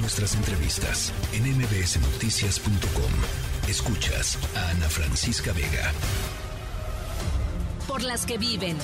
Nuestras entrevistas en mbsnoticias.com. Escuchas a Ana Francisca Vega. Por las que viven,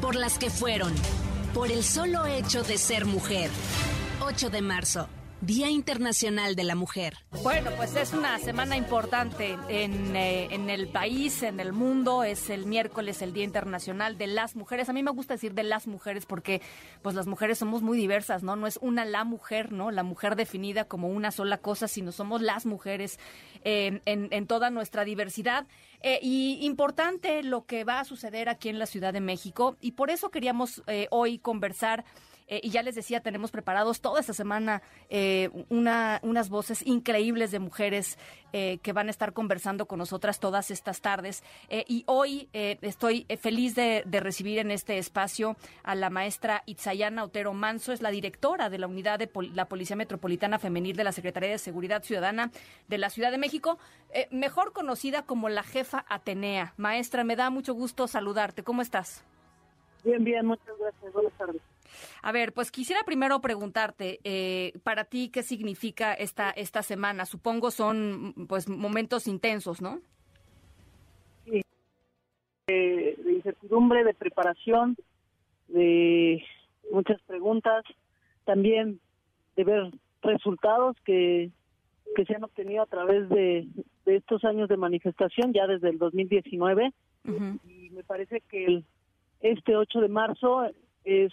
por las que fueron, por el solo hecho de ser mujer. 8 de marzo. Día Internacional de la Mujer. Bueno, pues es una semana importante en, eh, en, el país, en el mundo. Es el miércoles, el Día Internacional de las Mujeres. A mí me gusta decir de las mujeres porque pues las mujeres somos muy diversas, ¿no? No es una la mujer, ¿no? La mujer definida como una sola cosa, sino somos las mujeres eh, en, en, toda nuestra diversidad. Eh, y importante lo que va a suceder aquí en la Ciudad de México. Y por eso queríamos eh, hoy conversar eh, y ya les decía, tenemos preparados toda esta semana una, unas voces increíbles de mujeres que van a estar conversando con nosotras todas estas tardes. y hoy estoy feliz de, recibir en este espacio a la maestra Itzayana Otero Manso, es la directora de la unidad de la Policía Metropolitana Femenil de la Secretaría de Seguridad Ciudadana de la Ciudad de México, mejor conocida como la jefa Atenea. Maestra, me da mucho gusto saludarte. ¿Cómo estás? Bien, bien, muchas gracias. Buenas tardes. A ver, pues quisiera primero preguntarte, eh, para ti, ¿qué significa esta, esta semana? Supongo son pues momentos intensos, ¿no? Sí, de incertidumbre, de preparación, de muchas preguntas, también de ver resultados que, que se han obtenido a través de, de estos años de manifestación, ya desde el 2019. Y me parece que el, este 8 de marzo es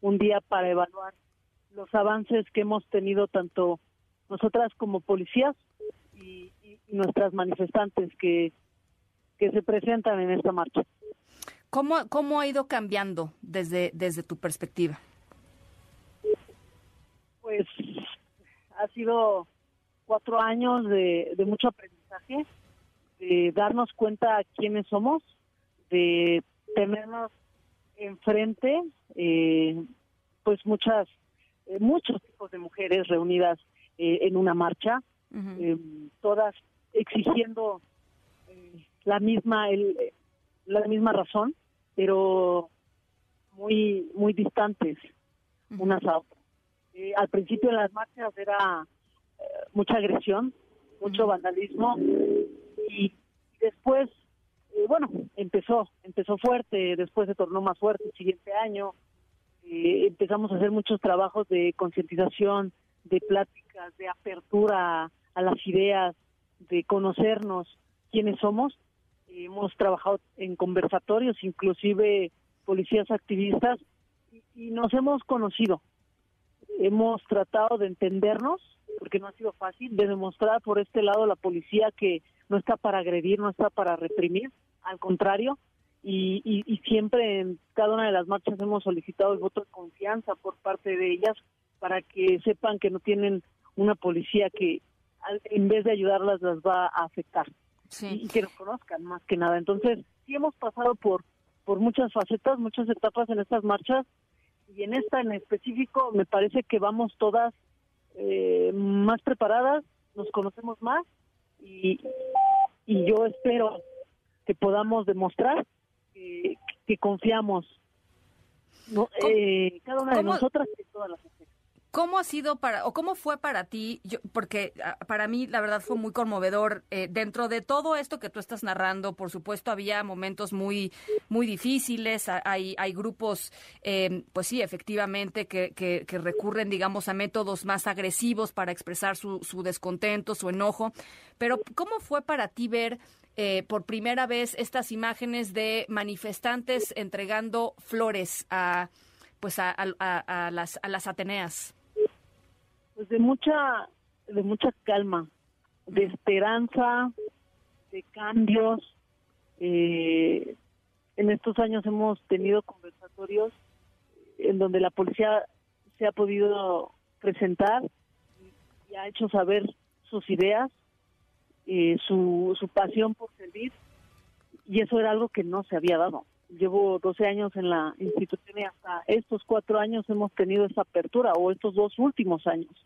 un día para evaluar los avances que hemos tenido tanto nosotras como policías y, nuestras manifestantes que, que se presentan en esta marcha. ¿Cómo, cómo ha ido cambiando desde, desde tu perspectiva? Pues ha sido cuatro años de, de mucho aprendizaje, de darnos cuenta quiénes somos, de tenernos enfrente eh, pues muchas eh, muchos tipos de mujeres reunidas eh, en una marcha eh, todas exigiendo la misma el, la misma razón pero muy muy distantes unas a otras. Al principio en las marchas era mucha agresión mucho vandalismo y después eh, bueno, empezó, empezó fuerte, después se tornó más fuerte el siguiente año. Eh, empezamos a hacer muchos trabajos de concientización, de pláticas, de apertura a las ideas, de conocernos quiénes somos. hemos trabajado en conversatorios, inclusive policías activistas, y nos hemos conocido. Hemos tratado de entendernos, porque no ha sido fácil, de demostrar por este lado la policía que no está para agredir, no está para reprimir, al contrario, y, y, siempre en cada una de las marchas hemos solicitado el voto de confianza por parte de ellas para que sepan que no tienen una policía que en vez de ayudarlas las va a afectar y, que nos conozcan más que nada. Entonces, sí hemos pasado por, por muchas facetas, muchas etapas en estas marchas y en esta en específico me parece que vamos todas eh, más preparadas, nos conocemos más y, y yo espero que podamos demostrar que, confiamos eh, cada una de nosotras y todas las ¿Cómo ha sido para, o cómo fue para ti? Yo, porque ah, para mí, la verdad, fue muy conmovedor. Eh, dentro de todo esto que tú estás narrando, por supuesto, había momentos muy, muy difíciles. Hay, hay grupos, eh, pues sí, efectivamente, que, recurren, digamos, a métodos más agresivos para expresar su, su descontento, su enojo. Pero, ¿cómo fue para ti ver eh, por primera vez estas imágenes de manifestantes entregando flores a, pues, a, a las, a las Ateneas? Pues de mucha de mucha calma, de esperanza, de cambios. Eh, en estos años hemos tenido conversatorios en donde la policía se ha podido presentar y ha hecho saber sus ideas, eh, su, su pasión por servir, y eso era algo que no se había dado. Llevo 12 años en la institución y hasta estos cuatro años hemos tenido esa apertura, o estos dos últimos años.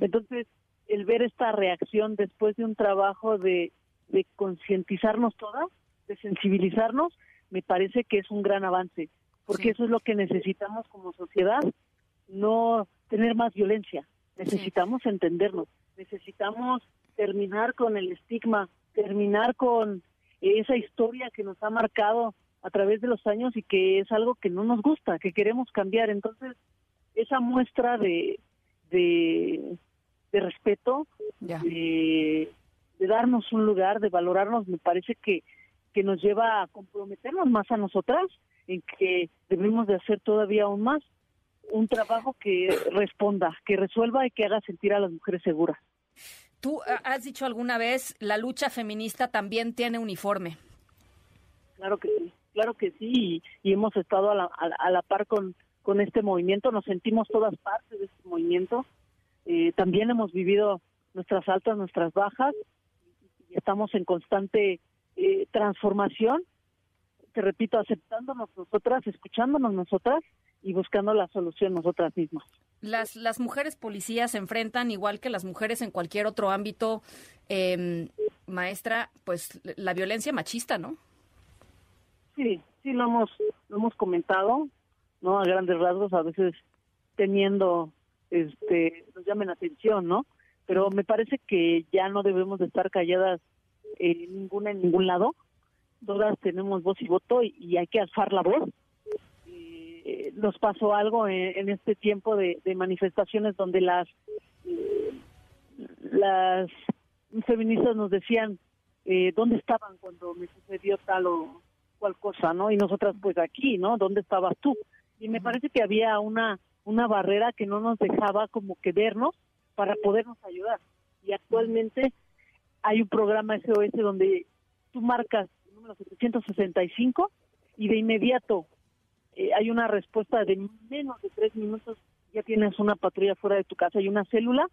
Entonces, el ver esta reacción después de un trabajo de, de concientizarnos todas, de sensibilizarnos, me parece que es un gran avance, porque eso es lo que necesitamos como sociedad, no tener más violencia, necesitamos entendernos, necesitamos terminar con el estigma, terminar con esa historia que nos ha marcado a través de los años y que es algo que no nos gusta, que queremos cambiar. Entonces, esa muestra de, de, respeto, de, de, darnos un lugar, de valorarnos, me parece que, que nos lleva a comprometernos más a nosotras, en que debemos de hacer todavía aún más un trabajo que responda, que resuelva y que haga sentir a las mujeres seguras. Tú eh, has dicho alguna vez, la lucha feminista también tiene uniforme. Claro que sí claro que sí, y, hemos estado a la, a, la par con, con este movimiento, nos sentimos todas partes de este movimiento. Eh, también hemos vivido nuestras altas, nuestras bajas, y estamos en constante eh, transformación, te repito, aceptándonos nosotras, escuchándonos nosotras y buscando la solución nosotras mismas. Las, las mujeres policías se enfrentan, igual que las mujeres en cualquier otro ámbito, eh, maestra, pues la violencia machista, ¿no? Sí, sí lo hemos lo hemos comentado, ¿no? A grandes rasgos, a veces teniendo este nos llamen atención, ¿no? Pero me parece que ya no debemos de estar calladas ninguna en ningún lado. Todas tenemos voz y voto y, hay que alzar la voz. Eh, nos pasó algo en, este tiempo de, manifestaciones donde las las feministas nos decían eh, dónde estaban cuando me sucedió tal o cual cosa, ¿no? Y nosotras pues aquí, ¿no? ¿Dónde estabas tú? Y me parece que había una una barrera que no nos dejaba como que vernos para podernos ayudar. Y actualmente hay un programa SOS donde tú marcas el número 765 y de inmediato eh, hay una respuesta de menos de tres minutos, ya tienes una patrulla fuera de tu casa y una célula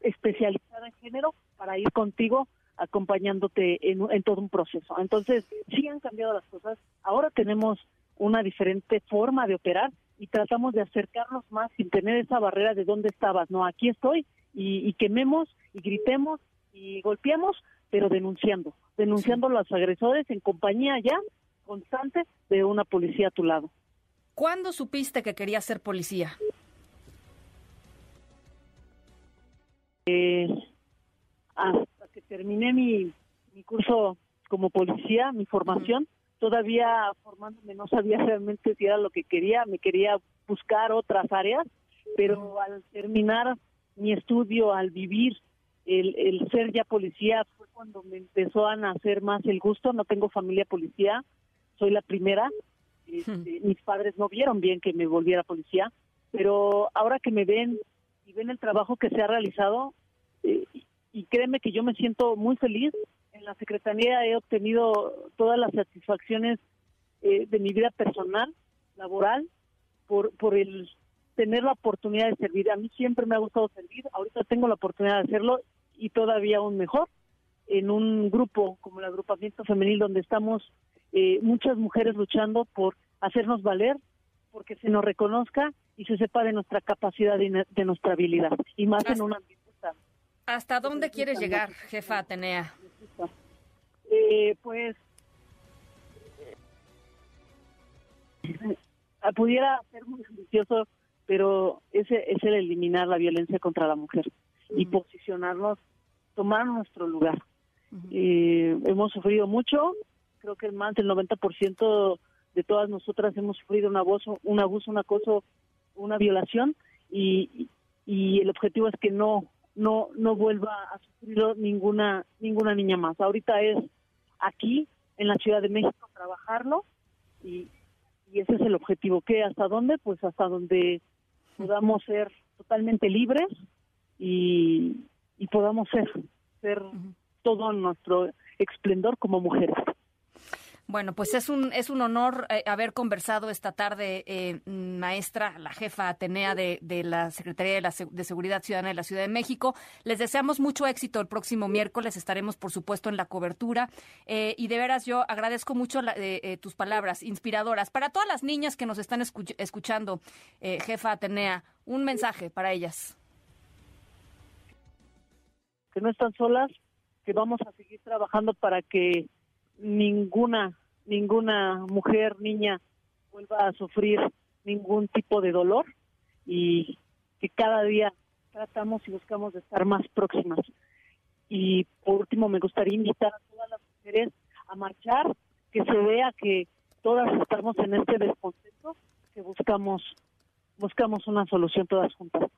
especializada en género para ir contigo acompañándote en, todo un proceso. Entonces, sí han cambiado las cosas. Ahora tenemos una diferente forma de operar y tratamos de acercarnos más sin tener esa barrera de dónde estabas. No, aquí estoy y, quememos y gritemos y golpeamos, pero denunciando, denunciando a los agresores en compañía ya constante de una policía a tu lado. ¿Cuándo supiste que querías ser policía? Eh, que terminé mi, mi curso como policía, mi formación, todavía formándome no sabía realmente si era lo que quería, me quería buscar otras áreas, pero al terminar mi estudio, al vivir el, el ser ya policía, fue cuando me empezó a nacer más el gusto, no tengo familia policía, soy la primera, este, mis padres no vieron bien que me volviera policía, pero ahora que me ven y ven el trabajo que se ha realizado, eh, y créeme que yo me siento muy feliz. En la Secretaría he obtenido todas las satisfacciones eh, de mi vida personal, laboral, por, por el tener la oportunidad de servir. A mí siempre me ha gustado servir, ahorita tengo la oportunidad de hacerlo y todavía aún mejor en un grupo como el agrupamiento femenil donde estamos eh, muchas mujeres luchando por hacernos valer, porque se nos reconozca y se sepa de nuestra capacidad y de nuestra habilidad, y más en un ambiente ¿Hasta dónde quieres llegar, jefa Atenea? Eh, pues eh, pudiera ser muy ambicioso, pero ese es el eliminar la violencia contra la mujer y posicionarnos, tomar nuestro lugar. Eh, hemos sufrido mucho, creo que más del 90% de todas nosotras hemos sufrido un abuso, un abuso, un acoso, una violación y, y el objetivo es que no no no vuelva a sufrir ninguna ninguna niña más. Ahorita es aquí en la Ciudad de México trabajarlo y, y ese es el objetivo. ¿Qué? ¿Hasta dónde? Pues hasta donde podamos ser totalmente libres y, y podamos ser ser todo nuestro esplendor como mujeres. Bueno, pues es un, es un honor eh, haber conversado esta tarde, eh, maestra, la jefa Atenea de, la Secretaría de, la, de, Seguridad Ciudadana de la Ciudad de México. Les deseamos mucho éxito el próximo miércoles. Estaremos, por supuesto, en la cobertura. Eh, y de veras, yo agradezco mucho tus palabras inspiradoras. Para todas las niñas que nos están escuchando, jefa Atenea, un mensaje para ellas. Que no están solas, que vamos a seguir trabajando para que ninguna ninguna mujer, niña vuelva a sufrir ningún tipo de dolor y que cada día tratamos y buscamos de estar más próximas. Y por último, me gustaría invitar a todas las mujeres a marchar, que se vea que todas estamos en este descontento, que buscamos buscamos una solución todas juntas.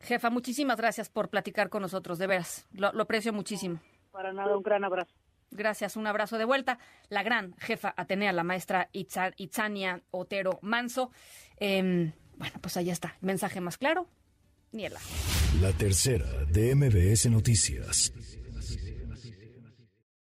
Jefa, muchísimas gracias por platicar con nosotros, de veras. Lo, aprecio muchísimo. Para nada, un gran abrazo. Gracias, un abrazo de vuelta. La gran jefa Atenea, la maestra Itzania Otero Manso. Em, bueno, pues ahí está. Mensaje más claro, Niela. La tercera de MBS Noticias.